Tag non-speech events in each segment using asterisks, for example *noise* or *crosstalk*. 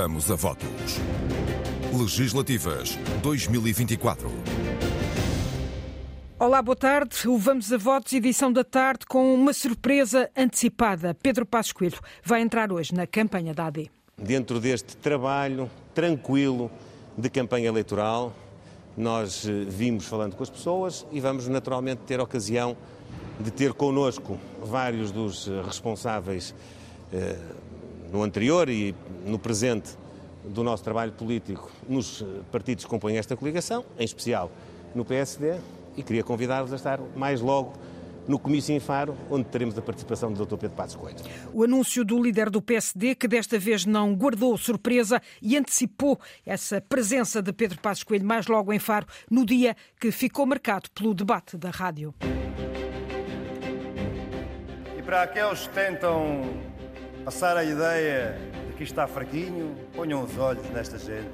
Vamos a votos. Legislativas 2024. Olá, boa tarde. O Vamos a Votos, edição da tarde, com uma surpresa antecipada. Pedro Passos Coelho vai entrar hoje na campanha da AD. Dentro deste trabalho tranquilo de campanha eleitoral, nós eh, vimos falando com as pessoas e vamos naturalmente ter ocasião de ter connosco vários dos eh, responsáveis eh, no anterior e no presente do nosso trabalho político nos partidos que compõem esta coligação, em especial no PSD, e queria convidá-los a estar mais logo no comício em Faro, onde teremos a participação do Dr. Pedro Passos Coelho. O anúncio do líder do PSD, que desta vez não guardou surpresa e antecipou essa presença de Pedro Passos Coelho mais logo em Faro, no dia que ficou marcado pelo debate da rádio. E para aqueles que tentam passar a ideia de que está fraquinho, ponham os olhos nesta gente.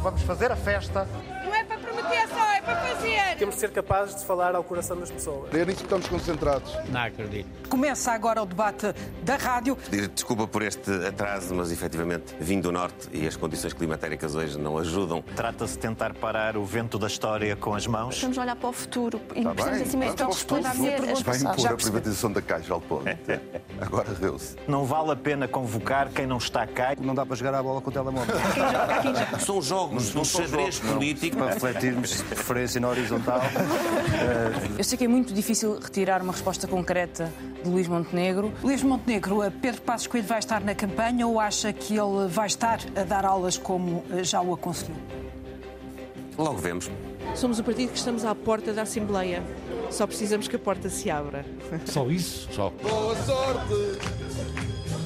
Vamos fazer a festa não é para prometer só, é para fazer. Temos de ser capazes de falar ao coração das pessoas. É nisso que estamos concentrados. Não acredito. Começa agora o debate da rádio. Desculpa por este atraso, mas efetivamente vim do Norte e as condições climatéricas hoje não ajudam. Trata-se de tentar parar o vento da história com as mãos. Estamos a olhar para o futuro e tá precisamos assim mesmo esclarecer as Vai impor a privatização da Caixa ao ponto. *laughs* Agora deu-se. Não vale a pena convocar quem não está cá. Não dá para jogar a bola com o telemóvel. São jogos, um xadrez político para refletirmos de preferência na horizontal. *laughs* Eu sei que é muito difícil retirar uma resposta concreta de Luís Montenegro. Luís Montenegro, Pedro Passos Coelho vai estar na campanha ou acha que ele vai estar a dar aulas como eh, já o aconselhou? Logo vemos. Somos o partido que estamos à porta da Assembleia. Só precisamos que a porta se abra. Só isso? Só. Boa sorte,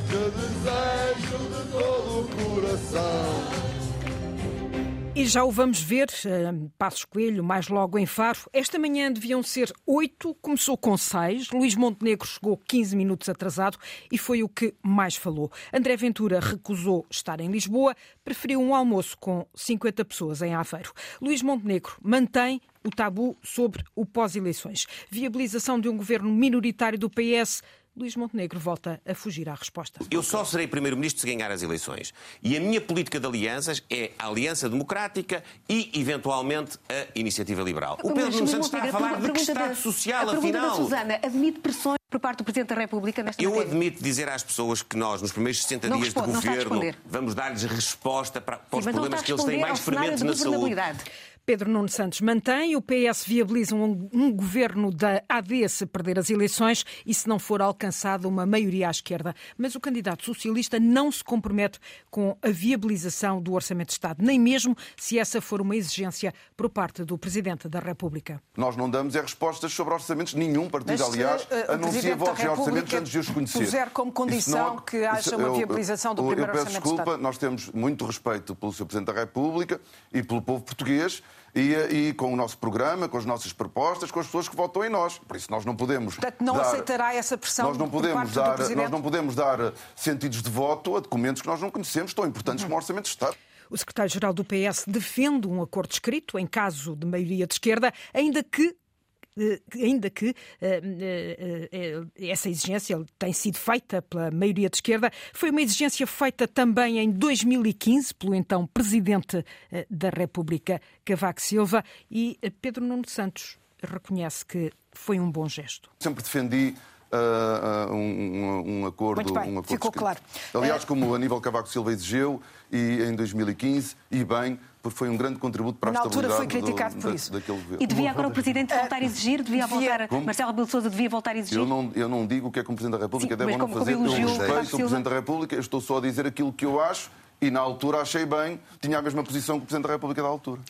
que desejo de todo o coração. E já o vamos ver, uh, Passos Coelho, mais logo em Faro. Esta manhã deviam ser oito, começou com seis. Luís Montenegro chegou 15 minutos atrasado e foi o que mais falou. André Ventura recusou estar em Lisboa, preferiu um almoço com 50 pessoas em Aveiro. Luís Montenegro mantém o tabu sobre o pós-eleições. Viabilização de um governo minoritário do PS Luís Montenegro volta a fugir à resposta. Eu só serei primeiro-ministro se ganhar as eleições. E a minha política de alianças é a Aliança Democrática e, eventualmente, a Iniciativa Liberal. O Pedro Nuno Santos está a falar de que Estado social, a afinal. A Susana admite pressões por parte do Presidente da República nesta Eu matéria? admito dizer às pessoas que nós, nos primeiros 60 não dias responde, de governo, vamos dar-lhes resposta para, para Sim, os problemas que eles têm mais prementes na saúde. Pedro Nuno Santos mantém, o PS viabiliza um, um, governo da AD se perder as eleições e se não for alcançada uma maioria à esquerda. Mas o candidato socialista não se compromete com a viabilização do Orçamento de Estado, nem mesmo se essa for uma exigência por parte do Presidente da República. Nós não damos é respostas sobre orçamentos. Nenhum partido, Mas, aliás, uh, anuncia votos e orçamentos antes de os conhecer. puser como condição não, que haja uma viabilização do eu, primeiro eu peço Orçamento desculpa, de Estado. nós temos muito respeito pelo Sr. Presidente da República e pelo povo português e, e, com o nosso programa, com as nossas propostas, com as pessoas que votam em nós. Por isso nós não podemos. Portanto, não dar, aceitará essa pressão nós não podemos dar, Nós não podemos dar sentidos de voto a documentos que nós não conhecemos, tão importantes uhum. como o Orçamento de Estado. O secretário-geral do PS defende um acordo escrito em caso de maioria de esquerda, ainda que ainda que eh, eh, essa exigência tem sido feita pela maioria de esquerda, foi uma exigência feita também em 2015 pelo então Presidente da República, Cavaco Silva, e Pedro Nuno Santos reconhece que foi um bom gesto. Sempre defendi Uh, um, um, acordo. Muito bem, um acordo ficou claro. Aliás, como Aníbal Cavaco Silva exigiu, e em 2015, e bem, porque foi um grande contributo para a Na estabilidade altura foi criticado do, por isso. Da, daquele governo. E devia agora o Presidente voltar a exigir? Devia voltar... Como? Marcelo Rebelo de Sousa devia voltar a exigir? Eu não, eu não digo o que é que o Presidente da República Sim, deve ou não fazer. Eu respeito o Presidente da República, eu estou só a dizer aquilo que eu acho e na altura achei bem, tinha a mesma posição que o Presidente da República da altura.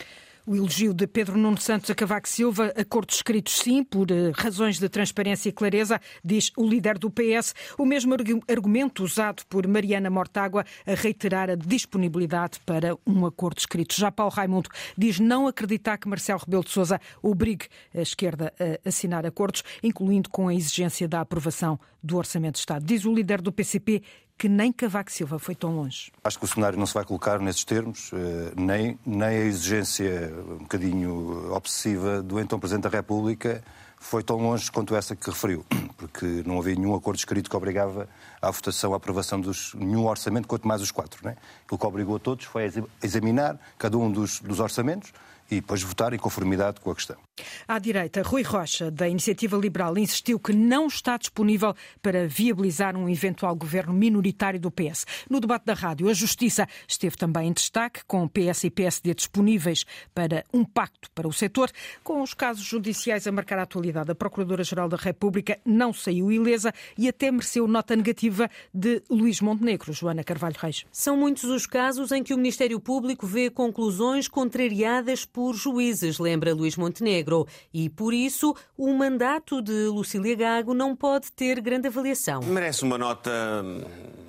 O elogio de Pedro Nuno Santos a Cavaco Silva, acordos escritos sim, por eh, razões de transparência e clareza, diz o líder do PS. O mesmo argumento usado por Mariana Mortágua a reiterar a disponibilidade para um acordo escrito. Já Paulo Raimundo diz não acreditar que Marcelo Rebelo de Sousa obrigue a esquerda a assinar acordos, incluindo com a exigência da aprovação do Orçamento de Estado. Diz o líder do PCP que nem Cavaco Silva foi tão longe. Acho que o cenário não se vai colocar nesses termos, eh, nem, nem a exigência um bocadinho obsessiva do então Presidente da República foi tão longe quanto essa que referiu, *clears throat* porque não havia nenhum acordo escrito que obrigava à votação, à aprovação de nenhum orçamento, quanto mais os quatro. Né? O que obrigou a todos foi a examinar cada um dos, dos orçamentos e depois votar em conformidade com a questão. À direita, Rui Rocha, da Iniciativa Liberal, insistiu que não está disponível para viabilizar um eventual governo minoritário do PS. No debate da rádio, a Justiça esteve também em destaque, com PS e PSD disponíveis para um pacto para o setor. Com os casos judiciais a marcar a atualidade, a Procuradora-Geral da República não saiu ilesa e até mereceu nota negativa de Luís Montenegro. Joana Carvalho Reis. São muitos os casos em que o Ministério Público vê conclusões contrariadas por juízes, lembra Luís Montenegro. E, por isso, o mandato de Lucília Gago não pode ter grande avaliação. Merece uma nota,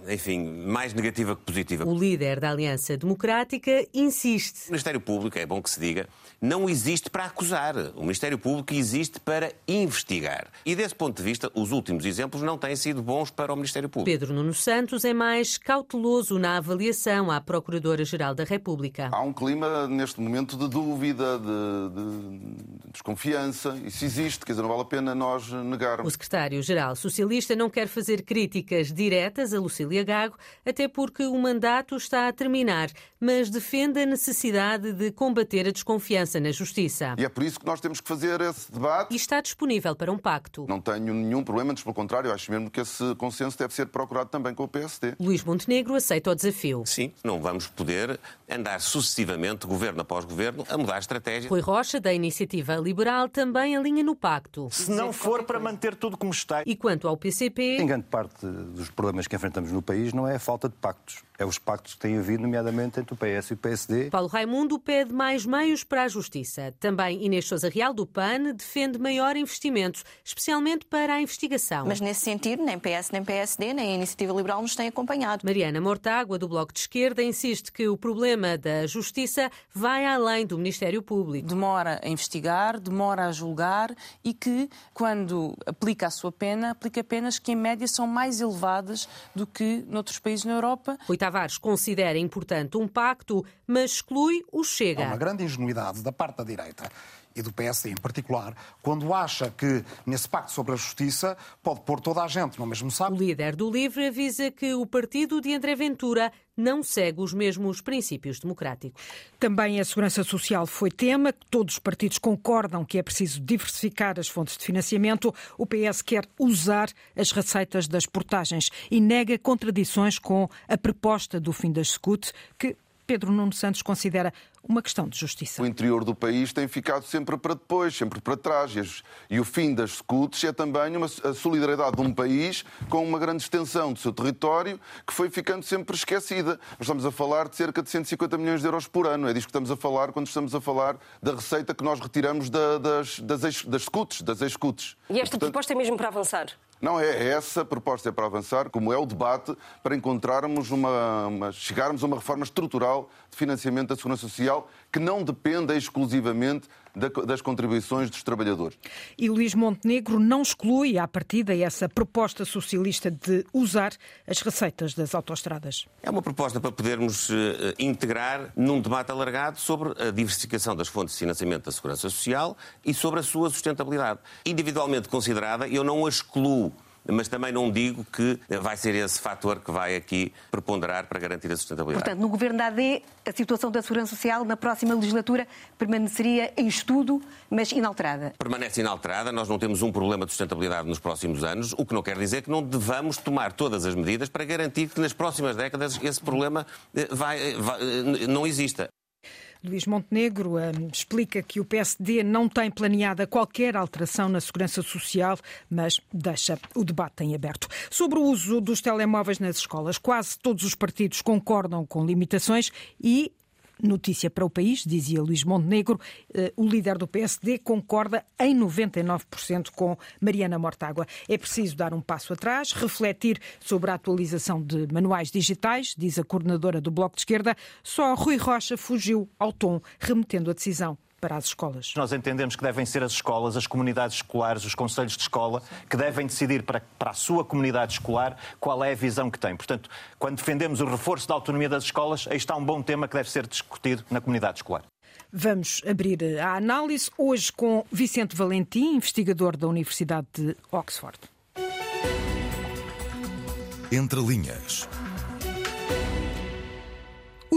enfim, mais negativa que positiva. O líder da Aliança Democrática insiste. O Ministério Público, é bom que se diga, não existe para acusar. O Ministério Público existe para investigar. E desse ponto de vista, os últimos exemplos não têm sido bons para o Ministério Público. Pedro Nuno Santos é mais cauteloso na avaliação à Procuradora-Geral da República. Há um clima, neste momento, de dúvida, de, de desconfiança. Isso existe, quer dizer, não vale a pena nós negarmos. O secretário-geral socialista não quer fazer críticas diretas a Lucília Gago, até porque o mandato está a terminar, mas defende a necessidade de combater a desconfiança na Justiça. E é por isso que nós temos que fazer esse debate. E está disponível para um pacto. Não tenho nenhum problema, antes pelo contrário, acho mesmo que esse consenso deve ser procurado também com o PSD. Luís Montenegro aceita o desafio. Sim, não vamos poder andar sucessivamente, governo após governo, a mudar a estratégia. Rui Rocha, da Iniciativa Liberal, também alinha no pacto. Se não for para manter tudo como está. E quanto ao PCP... Em grande parte dos problemas que enfrentamos no país não é a falta de pactos é os pactos que têm havido, nomeadamente entre o PS e o PSD. Paulo Raimundo pede mais meios para a justiça. Também Inês Sousa Real, do PAN, defende maior investimento, especialmente para a investigação. Mas nesse sentido, nem PS, nem PSD, nem a Iniciativa Liberal nos têm acompanhado. Mariana Mortágua, do Bloco de Esquerda, insiste que o problema da justiça vai além do Ministério Público. Demora a investigar, demora a julgar e que, quando aplica a sua pena, aplica penas que, em média, são mais elevadas do que noutros países na Europa. Tavares considera importante um pacto, mas exclui o Chega. Há uma grande ingenuidade da parte da direita e do PSD em particular, quando acha que nesse pacto sobre a justiça pode pôr toda a gente no mesmo saco. O líder do LIVRE avisa que o partido de André Ventura não segue os mesmos princípios democráticos. Também a segurança social foi tema. Todos os partidos concordam que é preciso diversificar as fontes de financiamento. O PS quer usar as receitas das portagens e nega contradições com a proposta do fim das SCUT, que Pedro Nuno Santos considera uma questão de justiça. O interior do país tem ficado sempre para depois, sempre para trás. E o fim das SCUTs é também uma, a solidariedade de um país com uma grande extensão do seu território que foi ficando sempre esquecida. Nós estamos a falar de cerca de 150 milhões de euros por ano. É disso que estamos a falar quando estamos a falar da receita que nós retiramos da, das, das, das SCUTs, das ex-SCUTs. E esta Portanto, proposta é mesmo para avançar? Não, é essa a proposta para avançar, como é o debate, para encontrarmos uma, uma, chegarmos a uma reforma estrutural de financiamento da segurança social que não dependa exclusivamente das contribuições dos trabalhadores. E Luís Montenegro não exclui à partida essa proposta socialista de usar as receitas das autoestradas. É uma proposta para podermos uh, integrar num debate alargado sobre a diversificação das fontes de financiamento da segurança social e sobre a sua sustentabilidade. Individualmente considerada, eu não a excluo mas também não digo que vai ser esse fator que vai aqui preponderar para garantir a sustentabilidade. Portanto, no governo da AD, a situação da segurança social na próxima legislatura permaneceria em estudo, mas inalterada. Permanece inalterada, nós não temos um problema de sustentabilidade nos próximos anos, o que não quer dizer que não devamos tomar todas as medidas para garantir que nas próximas décadas esse problema eh, vai, eh, vai, eh, não exista. Luís Montenegro um, explica que o PSD não tem planeada qualquer alteração na segurança social, mas deixa o debate em aberto. Sobre o uso dos telemóveis nas escolas, quase todos os partidos concordam com limitações e Notícia para o país, dizia Luís Montenegro, eh, o líder do PSD concorda em 99% com Mariana Mortágua. É preciso dar um passo atrás, refletir sobre a atualização de manuais digitais, diz a coordenadora do Bloco de Esquerda. Só Rui Rocha fugiu ao tom, remetendo a decisão para as escolas. Nós entendemos que devem ser as escolas, as comunidades escolares, os conselhos de escola, que devem decidir para, para a sua comunidade escolar qual é a visão que tem. Portanto, quando defendemos o reforço da autonomia das escolas, aí está um bom tema que deve ser discutido na comunidade escolar. Vamos abrir a análise hoje com Vicente Valentim, investigador da Universidade de Oxford. Entre linhas.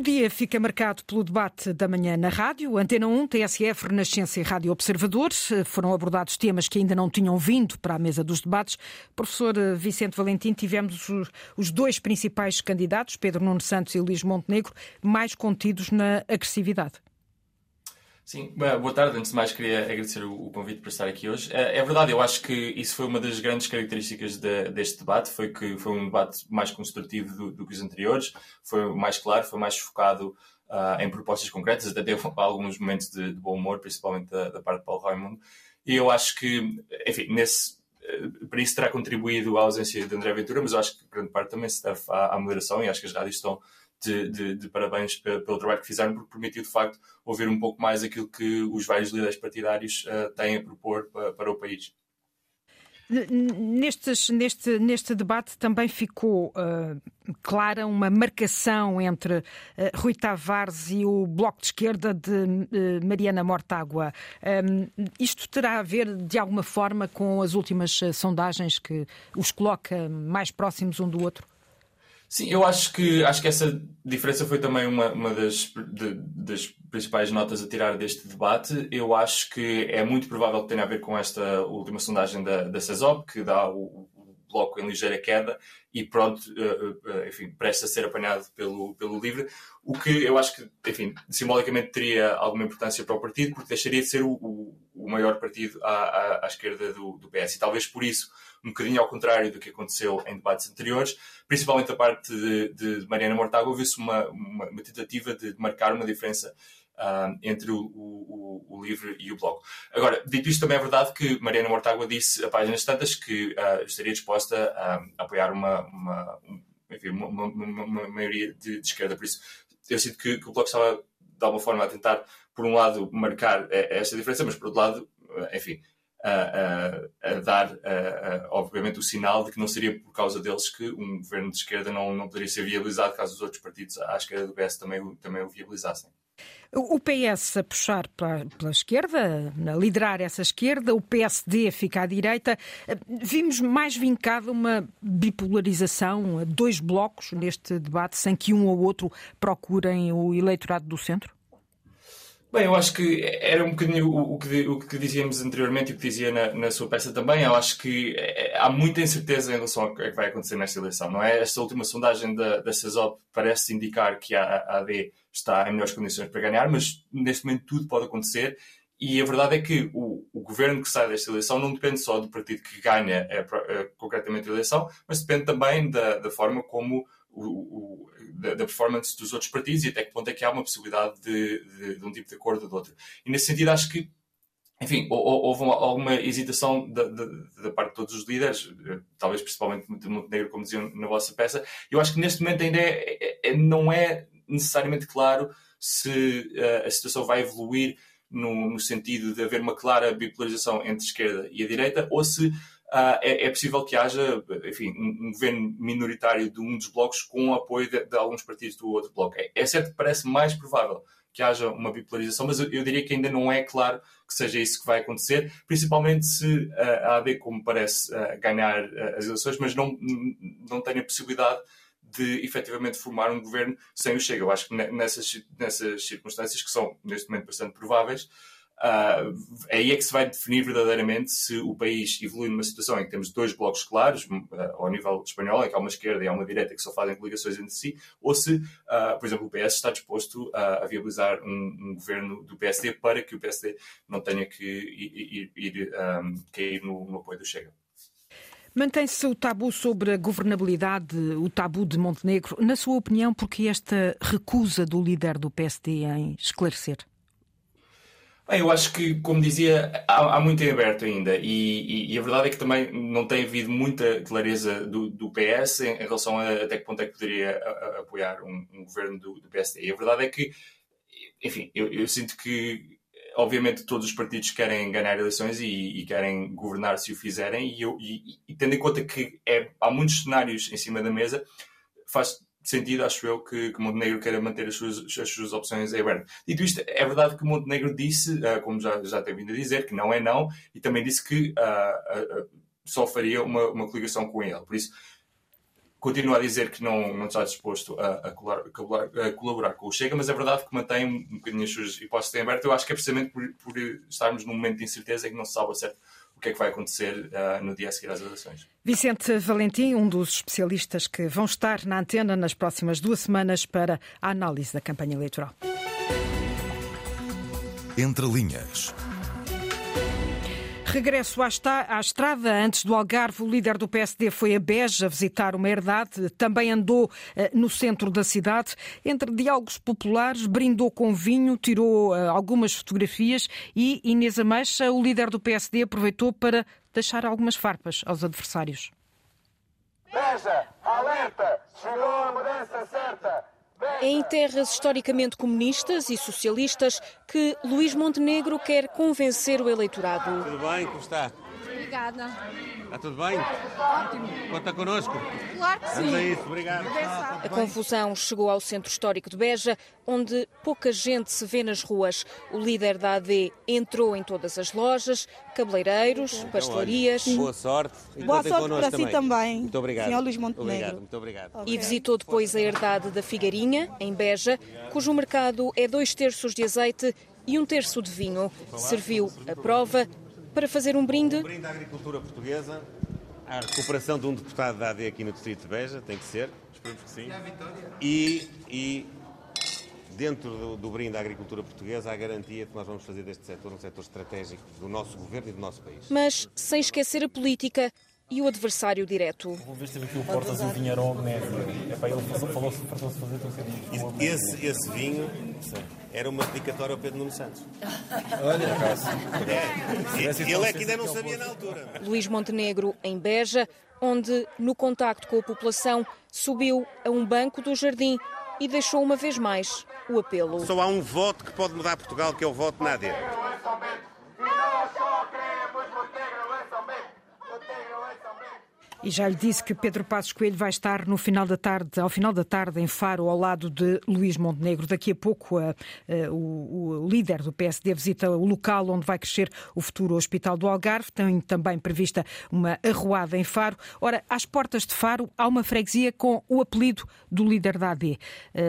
O dia fica marcado pelo debate da manhã na rádio. Antena 1, TSF, Renascença e Rádio Observador. Foram abordados temas que ainda não tinham vindo para a mesa dos debates. Professor Vicente Valentim, tivemos os dois principais candidatos, Pedro Nuno Santos e Luís Montenegro, mais contidos na agressividade. Sim, boa tarde. Antes de mais, queria agradecer o convite por estar aqui hoje. É, é verdade, eu acho que isso foi uma das grandes características de, deste debate, foi que foi um debate mais construtivo do, do que os anteriores, foi mais claro, foi mais focado uh, em propostas concretas, até teve *laughs* alguns momentos de, de bom humor, principalmente da, da, parte de Paulo Raimundo. E eu acho que, enfim, nesse, eh, para isso terá contribuído a ausência de André Ventura, mas eu acho que grande parte também se deve à, à moderação e acho que as rádios estão de, de, de, parabéns pelo trabalho que fizeram, porque permitiu de facto ouvir um pouco mais aquilo que os vários líderes partidários uh, têm a propor para, para o país. Nestes, neste, neste debate também ficou uh, clara uma marcação entre uh, Rui Tavares e o Bloco de Esquerda de uh, Mariana Mortágua. Um, isto terá a ver, de alguma forma, com as últimas sondagens que os coloca mais próximos um do outro? Sim, eu acho que, acho que essa diferença foi também uma, uma das, de, das principais notas a tirar deste debate. Eu acho que é muito provável que tenha a ver com esta última sondagem da, da CESOB, que dá o bloco em ligeira queda e pronto, uh, uh, enfim, presta a ser apanhado pelo, pelo LIVRE, o que eu acho que, enfim, simbolicamente teria alguma importância para o partido, porque deixaria de ser o, o, maior partido à, à, à esquerda do, do PS. E talvez por isso um bocadinho ao contrário do que aconteceu em debates anteriores, principalmente da parte de, de Mariana Mortágua, houve-se uma, uma, uma, tentativa de marcar uma diferença uh, entre o, o, o, LIVRE e o Bloco. Agora, dito isto, também é verdade que Mariana Mortágua disse a páginas tantas que uh, estaria disposta a apoiar uma, uma, enfim, uma, uma maioria de, de, esquerda. Por isso, eu sinto que, que o Bloco estava, de alguma forma, a tentar, por um lado, marcar eh, esta diferença, mas, por outro lado, enfim, a, a, a dar, a, obviamente, o sinal de que não seria por causa deles que um governo de esquerda não, não poderia ser viabilizado caso os outros partidos à esquerda do PS também, também o viabilizassem. O PS a puxar pela, esquerda, a liderar essa esquerda, o PSD fica à direita. Vimos mais vincada uma bipolarização, dois blocos neste debate, sem que um ou outro procurem o eleitorado do centro? Bem, eu acho que era um bocadinho o, que, o que dizíamos anteriormente e o que dizia na, na, sua peça também. Eu acho que é, há muita incerteza em relação ao que vai acontecer nesta eleição, não é? Esta última sondagem da, da CESOP parece indicar que a, a AD está em melhores condições para ganhar, mas neste momento tudo pode acontecer. E a verdade é que o, o governo que sai desta eleição não depende só do partido que ganha é, é, concretamente a eleição, mas depende também da, da forma como o, da, da, performance dos outros partidos e até que ponto é que há uma possibilidade de, de, de um tipo de acordo ou de outro. E nesse sentido, acho que, enfim, houve alguma hesitação da, da, da, parte de todos os líderes, eh, talvez principalmente de Montenegro, como diziam na vossa peça. Eu acho que neste momento ainda é, é, é não é necessariamente claro se uh, a situação vai evoluir no, no, sentido de haver uma clara bipolarização entre a esquerda e a direita ou se é, é, possível que haja enfim, um, governo minoritário de um dos blocos com apoio de, de alguns partidos do outro bloco. É, é, certo que parece mais provável que haja uma bipolarização, mas eu, eu, diria que ainda não é claro que seja isso que vai acontecer, principalmente se a AD, como parece, uh, ganhar uh, as eleições, mas não, não tem a possibilidade de efetivamente formar um governo sem o Chega. Eu acho que nessas, nessas circunstâncias, que são neste momento bastante prováveis, Uh, aí é que se vai definir verdadeiramente se o país evolui numa situação em que temos dois blocos claros, uh, ao nível espanhol, em que há uma esquerda e há uma direita que só fazem coligações entre si, ou se, uh, por exemplo, o PS está disposto a viabilizar um, um, governo do PSD para que o PSD não tenha que ir, ir, ir um, cair no, no apoio do Chega. Mantém-se o tabu sobre a governabilidade, o tabu de Montenegro. Na sua opinião, porque esta recusa do líder do PSD em esclarecer? Bem, eu acho que, como dizia, há, há muito em aberto ainda e, e, e, a verdade é que também não tem havido muita clareza do, do PS em, em, relação a até que ponto é que poderia a, a, apoiar um, um, governo do, do, PSD. E a verdade é que, enfim, eu, eu, sinto que, obviamente, todos os partidos querem ganhar eleições e, e querem governar se o fizerem e, eu, e, tendo em conta que é, há muitos cenários em cima da mesa, faz sentido, acho eu, que, que Montenegro queira manter as suas, as suas opções em aberto. Dito isto, é verdade que Montenegro disse, uh, como já, já tem vindo a dizer, que não é não, e também disse que uh, uh, só faria uma, uma coligação com ele. Por isso, continua a dizer que não, não está disposto a, a, colaborar, a, colaborar, com o Chega, mas é verdade que mantém um bocadinho as suas hipóteses em aberto. Eu acho que é precisamente por, por estarmos num momento de incerteza que não se sabe a certo o que é que vai acontecer uh, no dia a seguir às eleições. Vicente Valentim, um dos especialistas que vão estar na antena nas próximas duas semanas para a análise da campanha eleitoral. Entre linhas. Regresso à, à, estrada. Antes do Algarve, o líder do PSD foi a Beja visitar uma herdade. Também andou eh, no centro da cidade. Entre diálogos populares, brindou com vinho, tirou eh, algumas fotografias e Inês Ameixa, o líder do PSD, aproveitou para deixar algumas farpas aos adversários. Beja, alerta! Chegou a mudança certa! Em terras historicamente comunistas e socialistas que Luís Montenegro quer convencer o eleitorado. Tudo bem? Como está? Obrigada. Está tudo bem? Ótimo. Conta connosco? Claro que sim. Vamos a isso, obrigado. A confusão chegou ao centro histórico de Beja, onde pouca gente se vê nas ruas. O líder da AD entrou em todas as lojas, cabeleireiros, então, pastelarias. Boa sorte. E Boa sorte para também. si também. Muito obrigado. Senhor Luís Montenegro. Obrigado, muito obrigado. E visitou depois a herdade da Figueirinha, em Beja, cujo mercado é dois terços de azeite e um terço de vinho. Serviu a prova para fazer um brinde. Um brinde à agricultura portuguesa, à recuperação de um deputado da AD aqui no Distrito de Beja, tem que ser, esperemos que sim. E, e dentro do, do brinde à agricultura portuguesa, há a garantia que nós vamos fazer deste setor um setor estratégico do nosso governo e do nosso país. Mas sem esquecer a política e o adversário direto. Vou ver se teve aqui o Portas e o Vinharão Neto. ele falou-se fazer um esse, esse vinho Sim. Era uma dedicatória ao Pedro Nuno Santos. Olha, é. Ele é que ainda não sabia na altura. Luís Montenegro, em Beja, onde, no contacto com a população, subiu a um banco do jardim e deixou uma vez mais o apelo. Só há um voto que pode mudar Portugal, que é o voto na AD. E já lhe disse que Pedro Passos Coelho vai estar no final da tarde, ao final da tarde em Faro, ao lado de Luís Montenegro. Daqui a pouco a, a, o, o, líder do PSD visita o local onde vai crescer o futuro Hospital do Algarve. Tem também prevista uma arruada em Faro. Ora, às portas de Faro há uma freguesia com o apelido do líder da AD,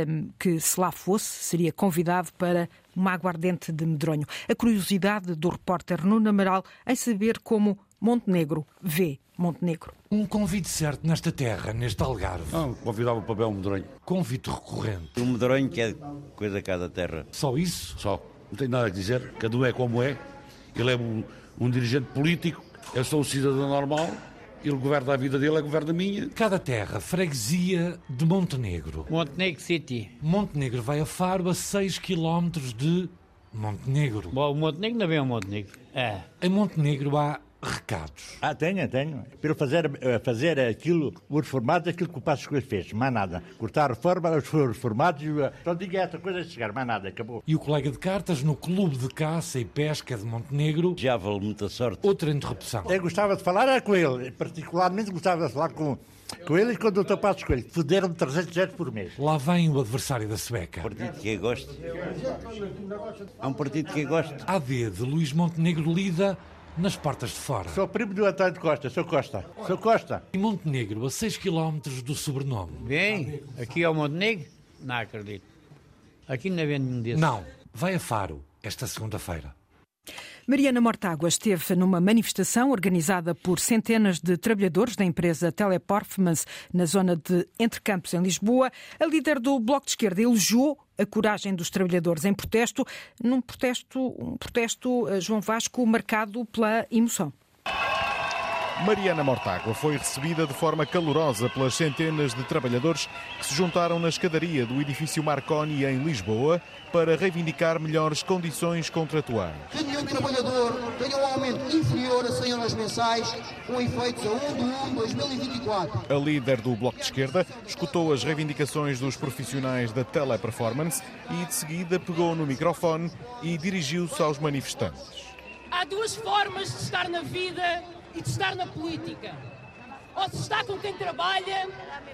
um, que se lá fosse seria convidado para uma aguardente de medronho. A curiosidade do repórter Nuno Amaral em saber como Montenegro vê Montenegro. Um convite certo nesta terra, neste Algarve. Não, convidava para um medronho. Convite recorrente. Um medronho que é coisa cada terra. Só isso? Só. Não tenho nada a dizer. Cada um é como é. Ele é um, um dirigente político. Eu sou um cidadão normal. Ele governa a vida dele, é governa a minha. Cada terra, freguesia de Montenegro. Montenegro City. Montenegro vai a Faro a 6 km de Montenegro. Bom, Montenegro não é um Montenegro. É. Em Montenegro há recados. Ah, tenho, tenho. Para fazer, eh, fazer aquilo, os reformados, aquilo que o Passos Coelho fez, mais nada. Cortar a reforma, os reformados, eh, só diga essa coisa de chegar, mais nada, acabou. E o colega de cartas no Clube de Caça e Pesca de Montenegro. Já vale muita sorte. Outra interrupção. Eu gostava de falar era com ele, particularmente gostava de falar com, com ele e com o Dr. Passos Coelho. Fuderam 300 euros por mês. Lá vem o adversário da Sueca. Um partido que eu gosto. É um partido que eu gosto. AD de Luís Montenegro lida nas portas de fora. Sou primo do António Costa, sou Costa. Sou Costa. E Montenegro, a 6 km do sobrenome. Bem, aqui é o Montenegro? Não acredito. Aqui não vende nenhum desses. Não, vai a Faro esta segunda-feira. Mariana Mortágua esteve numa manifestação organizada por centenas de trabalhadores da empresa Teleperformance na zona de Entre Campos, em Lisboa. A líder do Bloco de Esquerda elogiou a coragem dos trabalhadores em protesto, num protesto, um protesto, eh, João Vasco, marcado pela emoção. Mariana Mortágua foi recebida de forma calorosa pelas centenas de trabalhadores que se juntaram na escadaria do edifício Marconi em Lisboa para reivindicar melhores condições contratuais. Que nenhum trabalhador tenha um aumento inferior a 100 euros mensais, com efeitos a 1 de 1 de 2024. A líder do Bloco de Esquerda escutou as reivindicações dos profissionais da teleperformance e, de seguida, pegou no microfone e dirigiu-se aos manifestantes. Há duas formas de estar na vida e de estar na política. ou se está com quem trabalha,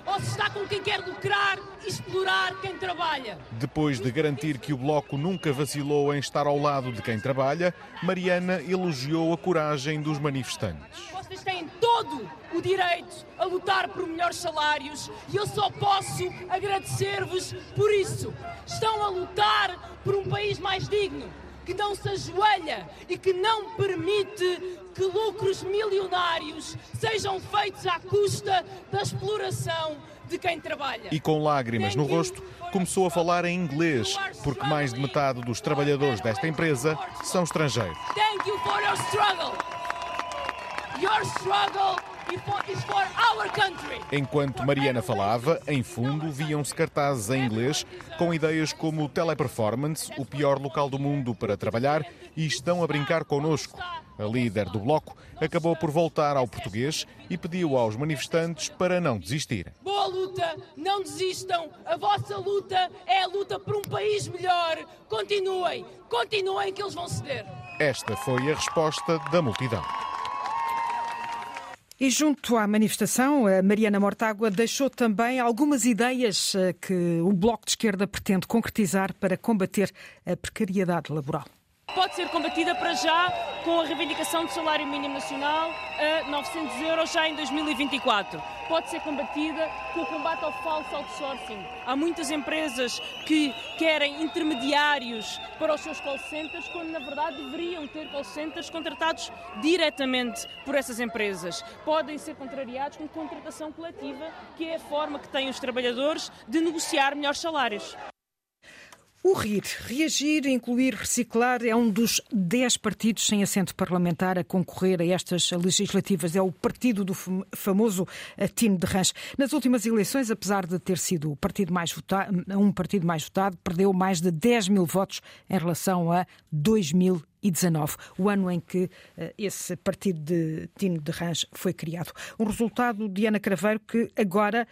ou se está com quem quer lucrar e explorar quem trabalha. Depois de garantir que o Bloco nunca vacilou em estar ao lado de quem trabalha, Mariana elogiou a coragem dos manifestantes. Vocês têm todo o direito a lutar por melhores salários e eu só posso agradecer-vos por isso. Estão a lutar por um país mais digno, que não se ajoelha e que não permite que lucros milionários sejam feitos à custa da exploração de quem trabalha. E com lágrimas no rosto, começou a falar em inglês, porque mais de metade dos trabalhadores desta empresa são estrangeiros. Thank you for your struggle. Your struggle Enquanto Mariana falava, em fundo viam-se cartazes em inglês com ideias como teleperformance, o pior local do mundo para trabalhar e estão a brincar connosco. A líder do bloco acabou por voltar ao português e pediu aos manifestantes para não desistirem. Boa luta, não desistam. A vossa luta é a luta por um país melhor. Continuem, continuem que eles vão ceder. Esta foi a resposta da multidão. E junto à manifestação, a Mariana Mortágua deixou também algumas ideias eh, que o Bloco de Esquerda pretende concretizar para combater a precariedade laboral. Pode ser combatida para já com a reivindicação do salário mínimo nacional a 900 euros já em 2024. Pode ser combatida com o combate ao falso outsourcing. Há muitas empresas que querem intermediários para os seus call centers, quando na verdade deveriam ter call centers contratados diretamente por essas empresas. Podem ser contrariados com contratação coletiva, que é a forma que têm os trabalhadores de negociar melhores salários. O RIR, Reagir, Incluir, Reciclar, é um dos 10 partidos sem assento parlamentar a concorrer a estas legislativas. É o partido do famoso Tino de Ranch. Nas últimas eleições, apesar de ter sido o partido mais votado, um partido mais votado, perdeu mais de 10 mil votos em relação a 2019, o ano em que esse partido de Tino de Ranch foi criado. Um resultado de Ana Craveiro que agora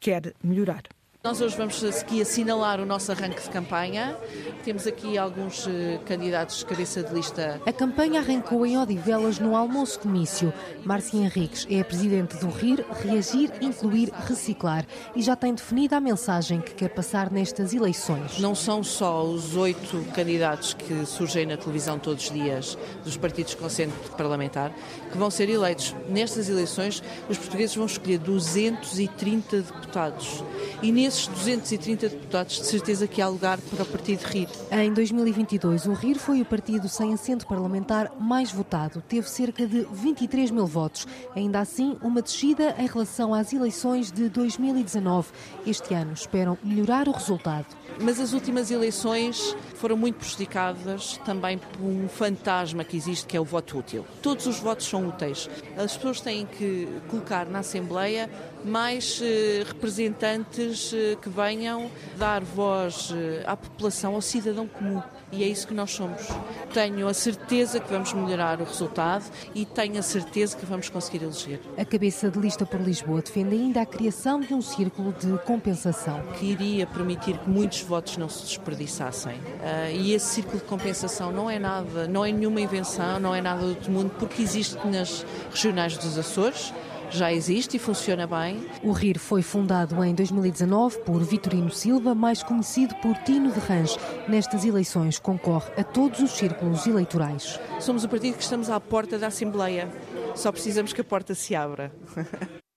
quer melhorar. Nós hoje vamos aqui assinalar o nosso arranque de campanha. Temos aqui alguns candidatos de cabeça de lista. A campanha arrancou em Odivelas no almoço comício. Márcia Henriques é a presidente do RIR, Reagir, Incluir, Reciclar e já tem definida a mensagem que quer passar nestas eleições. Não são só os oito candidatos que surgem na televisão todos os dias dos partidos com assento parlamentar que vão ser eleitos. Nestas eleições, os portugueses vão escolher 230 deputados. E nesses 230 deputados, de certeza que há lugar para o partido RIR. Em 2022, o RIR foi o partido sem assento parlamentar mais votado. Teve cerca de 23 mil votos. Ainda assim, uma descida em relação às eleições de 2019. Este ano esperam melhorar o resultado. Mas as últimas eleições foram muito prejudicadas também por um fantasma que existe, que é o voto útil. Todos os votos são úteis. As pessoas têm que colocar na Assembleia mais eh, representantes eh, que venham dar voz eh, à população, ao cidadão comum. E é isso que nós somos. Tenho a certeza que vamos melhorar o resultado e tenho a certeza que vamos conseguir eleger. A cabeça de lista por Lisboa defende ainda a criação de um círculo de compensação. Que iria permitir que muitos votos não se desperdiçassem. Uh, e esse círculo de compensação não é nada, não é nenhuma invenção, não é nada do outro mundo, porque existe nas regionais dos Açores já existe e funciona bem. O RIR foi fundado em 2019 por Vitorino Silva, mais conhecido por Tino de Range. Nestas eleições concorre a todos os círculos eleitorais. Somos o partido que estamos à porta da Assembleia. Só precisamos que a porta se abra. *laughs*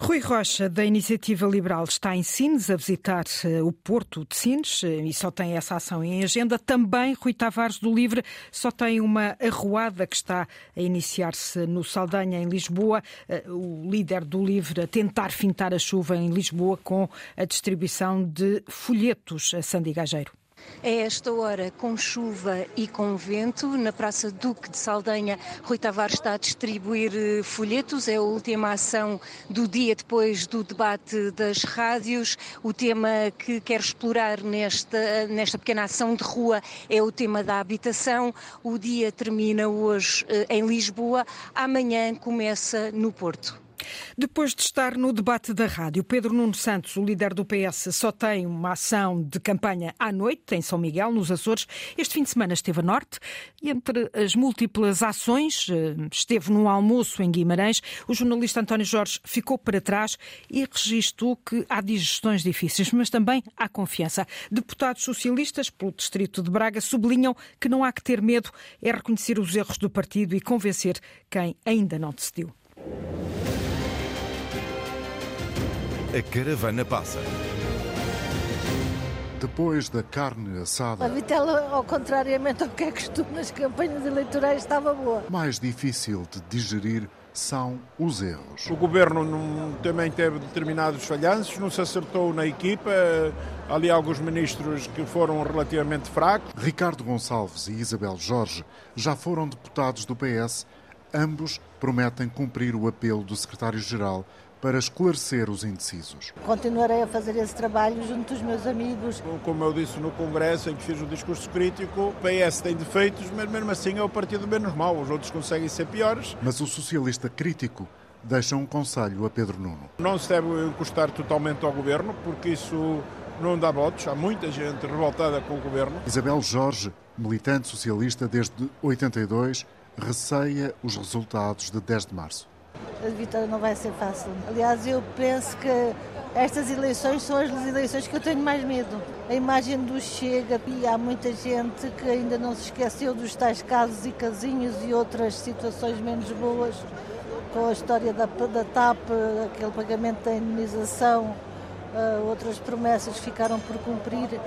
Rui Rocha, da Iniciativa Liberal, está em Sines a visitar o Porto de Sines e só tem essa ação em agenda. Também Rui Tavares do Livre só tem uma arruada que está a iniciar-se no Saldanha, em Lisboa. O líder do Livre a tentar fintar a chuva em Lisboa com a distribuição de folhetos a Sandy Gageiro. É esta hora, com chuva e com vento, na Praça Duque de Saldanha, Rui Tavares está a distribuir folhetos. É a última ação do dia depois do debate das rádios. O tema que quer explorar nesta, nesta pequena ação de rua é o tema da habitação. O dia termina hoje em Lisboa, amanhã começa no Porto. Depois de estar no debate da rádio, Pedro Nuno Santos, o líder do PS, só tem uma ação de campanha à noite em São Miguel, nos Açores. Este fim de semana esteve a norte e entre as múltiplas ações, eh, esteve num almoço em Guimarães. O jornalista António Jorge ficou para trás e registrou que há digestões difíceis, mas também há confiança. Deputados socialistas pelo Distrito de Braga sublinham que não há que ter medo, é reconhecer os erros do partido e convencer quem ainda não decidiu. A caravana passa. Depois da carne assada. A vitela, ao contrariamente ao que é costume nas campanhas eleitorais, estava boa. Mais difícil de digerir são os erros. O governo não, também teve determinados falhanços, não se acertou na equipa. Ali alguns ministros que foram relativamente fracos. Ricardo Gonçalves e Isabel Jorge já foram deputados do PS. Ambos prometem cumprir o apelo do secretário-geral para esclarecer os indecisos. Continuarei a fazer esse trabalho junto dos meus amigos. Como eu disse no Congresso, em que fiz o discurso crítico, o PS tem defeitos, mas mesmo assim é o partido menos mau. Os outros conseguem ser piores. Mas o socialista crítico deixa um conselho a Pedro Nuno. Não se deve encostar totalmente ao governo, porque isso não dá votos. Há muita gente revoltada com o governo. Isabel Jorge, militante socialista desde 82, receia os resultados de 10 de março a vitória não vai ser fácil. Aliás, eu penso que estas eleições são as eleições que eu tenho mais medo. A imagem do Chega, e há muita gente que ainda não se esqueceu dos tais casos e casinhos e outras situações menos boas, com a história da, da TAP, aquele pagamento da indenização, uh, outras promessas ficaram por cumprir.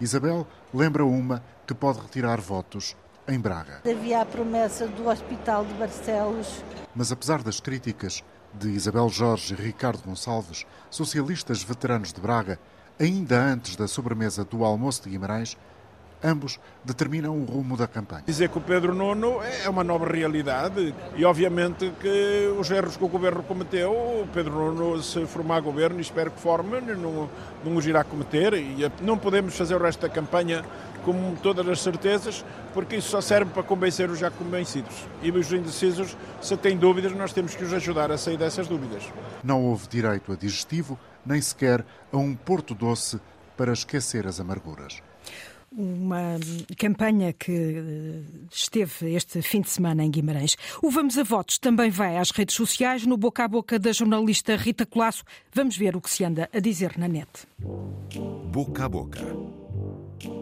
Isabel lembra uma que pode retirar votos em Braga. Havia a promessa do Hospital de Barcelos. Mas apesar das críticas de Isabel Jorge e Ricardo Gonçalves, socialistas veteranos de Braga, ainda antes da sobremesa do almoço de Guimarães, ambos determinam o rumo da campanha. Dizer que o Pedro Nuno é uma nova realidade e, obviamente, que os erros que o governo cometeu, o Pedro Nuno, se formar governo, e espero que forme, não, não os irá cometer e não podemos fazer o resto da campanha com todas as certezas, porque isso só serve para convencer os já convencidos. E os indecisos, se têm dúvidas, nós temos que os ajudar a sair dessas dúvidas. Não houve direito a digestivo, nem sequer a um porto doce para esquecer as amarguras uma campanha que eh, esteve este fim de semana em Guimarães. O Vamos a Votos também vai às redes sociais, no boca a boca da jornalista Rita Colasso. Vamos ver o que se anda a dizer na net. Boca a boca.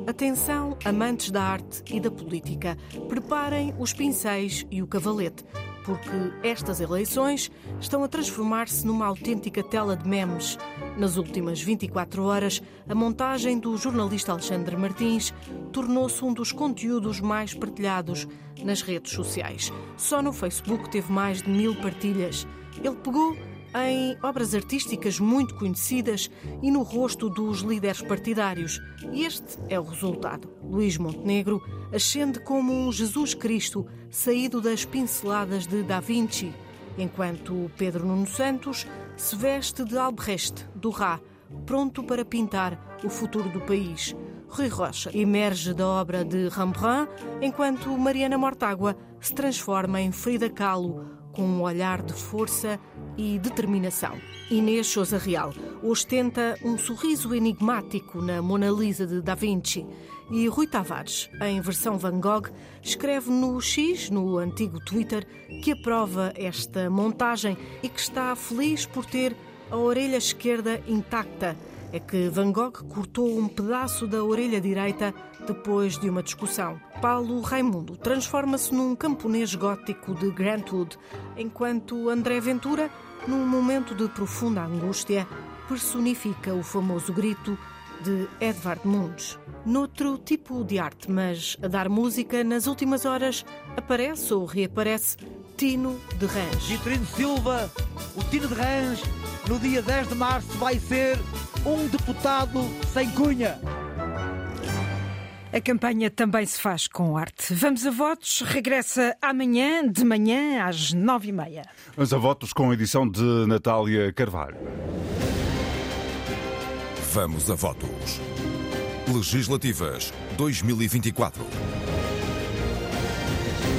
Atenção, amantes da arte e da política. Preparem os pincéis e o cavalete porque estas eleições estão a transformar-se numa autêntica tela de memes. Nas últimas 24 horas, a montagem do jornalista Alexandre Martins tornou-se um dos conteúdos mais partilhados nas redes sociais. Só no Facebook teve mais de mil partilhas. Ele pegou em obras artísticas muito conhecidas e no rosto dos líderes partidários. Este é o resultado. Luís Montenegro ascende como um Jesus Cristo saído das pinceladas de Da Vinci, enquanto Pedro Nuno Santos se veste de Albrecht, do Rá, pronto para pintar o futuro do país. Rui Rocha emerge da obra de Rembrandt, enquanto Mariana Mortágua se transforma em Frida Kahlo, com um olhar de força e determinação. Inês Souza Real ostenta um sorriso enigmático na Mona Lisa de Da Vinci e Rui Tavares, em versão Van Gogh, escreve no X, no antigo Twitter, que aprova esta montagem e que está feliz por ter a orelha esquerda intacta. É que Van Gogh cortou um pedaço da orelha direita depois de uma discussão. Paulo Raimundo transforma-se num camponês gótico de Grantwood, enquanto André Ventura, num momento de profunda angústia, personifica o famoso grito de Edvard Munch. Noutro tipo de arte, mas a dar música, nas últimas horas aparece ou reaparece Tino de Rãs. Vitorino Silva, o Tino de Rãs, no dia 10 de março vai ser um deputado sem cunha. A campanha também se faz com arte. Vamos a votos, regressa amanhã, de manhã, às nove e meia. Vamos a votos com a edição de Natália Carvalho. Vamos a votos. Legislativas 2024.